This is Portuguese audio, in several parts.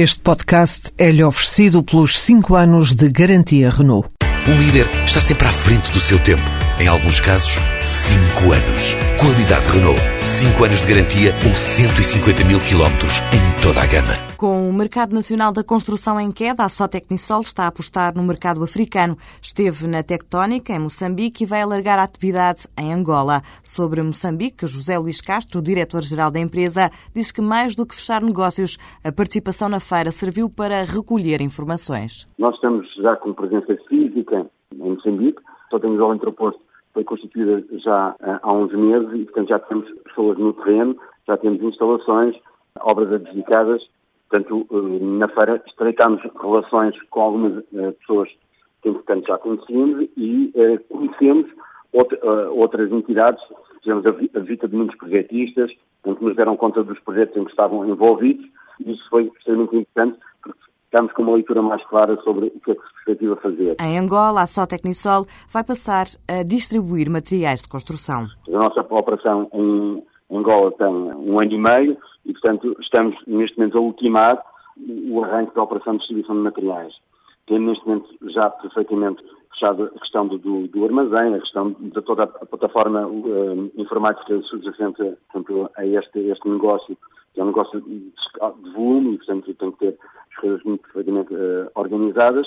Este podcast é-lhe oferecido pelos 5 anos de garantia Renault. Um líder está sempre à frente do seu tempo. Em alguns casos, 5 anos. Qualidade Renault. 5 anos de garantia ou 150 mil quilómetros em toda a gama. Com o mercado nacional da construção em queda, a Sotecnisol está a apostar no mercado africano. Esteve na Tectónica, em Moçambique, e vai alargar a atividade em Angola. Sobre Moçambique, José Luís Castro, diretor-geral da empresa, diz que mais do que fechar negócios, a participação na feira serviu para recolher informações. Nós estamos já com presença física em Moçambique, só temos ao entreposto foi constituída já há uns meses e, portanto, já temos pessoas no terreno, já temos instalações, obras adjudicadas. Portanto, eh, na feira estreitámos relações com algumas eh, pessoas que, entretanto, já conhecíamos e eh, conhecemos outras entidades, tivemos a visita de muitos projetistas, em que nos deram conta dos projetos em que estavam envolvidos, isso foi extremamente importante, estamos com uma leitura mais clara sobre o que é que se perspectiva fazer. Em Angola, a Sotecnisol vai passar a distribuir materiais de construção. A nossa operação em Angola tem um ano e meio, e, portanto, estamos neste momento a ultimar o arranque da operação de distribuição de materiais. Temos neste momento já perfeitamente fechado a questão do, do, do armazém, a questão de toda a plataforma uh, informática subjacente portanto, a este, este negócio, que é um negócio de, volume e, portanto, tem que ter as coisas muito perfeitamente uh, organizadas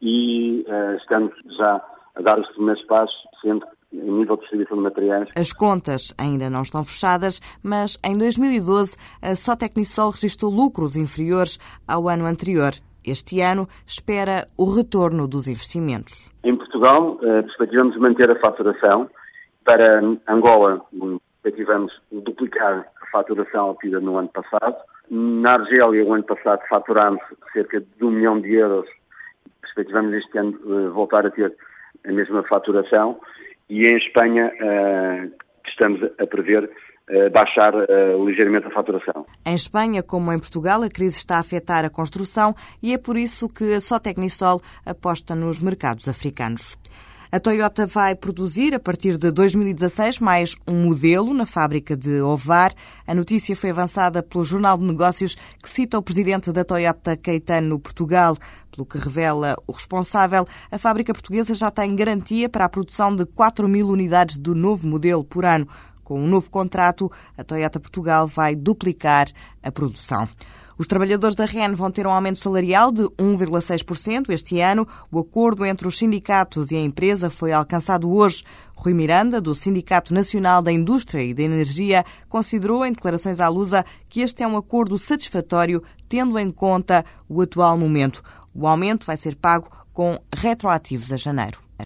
e uh, estamos já a dar os primeiros passos, sendo em nível de distribuição de materiais. As contas ainda não estão fechadas, mas em 2012 a Sotecnisol registrou lucros inferiores ao ano anterior. Este ano espera o retorno dos investimentos. Em Portugal, eh, perspectivamos manter a faturação. Para Angola, perspectivamos duplicar a faturação obtida no ano passado. Na Argélia, o ano passado, faturámos cerca de um milhão de euros. Perspectivamos este ano eh, voltar a ter a mesma faturação e em Espanha uh, estamos a prever baixar uh, ligeiramente a faturação. Em Espanha, como em Portugal, a crise está a afetar a construção e é por isso que a Sotecnisol aposta nos mercados africanos. A Toyota vai produzir, a partir de 2016, mais um modelo na fábrica de Ovar. A notícia foi avançada pelo Jornal de Negócios, que cita o presidente da Toyota Caetano Portugal. Pelo que revela o responsável, a fábrica portuguesa já tem garantia para a produção de 4 mil unidades do novo modelo por ano. Com um novo contrato, a Toyota Portugal vai duplicar a produção. Os trabalhadores da REN vão ter um aumento salarial de 1,6% este ano. O acordo entre os sindicatos e a empresa foi alcançado hoje. Rui Miranda, do Sindicato Nacional da Indústria e da Energia, considerou em declarações à Lusa que este é um acordo satisfatório, tendo em conta o atual momento. O aumento vai ser pago com retroativos a janeiro.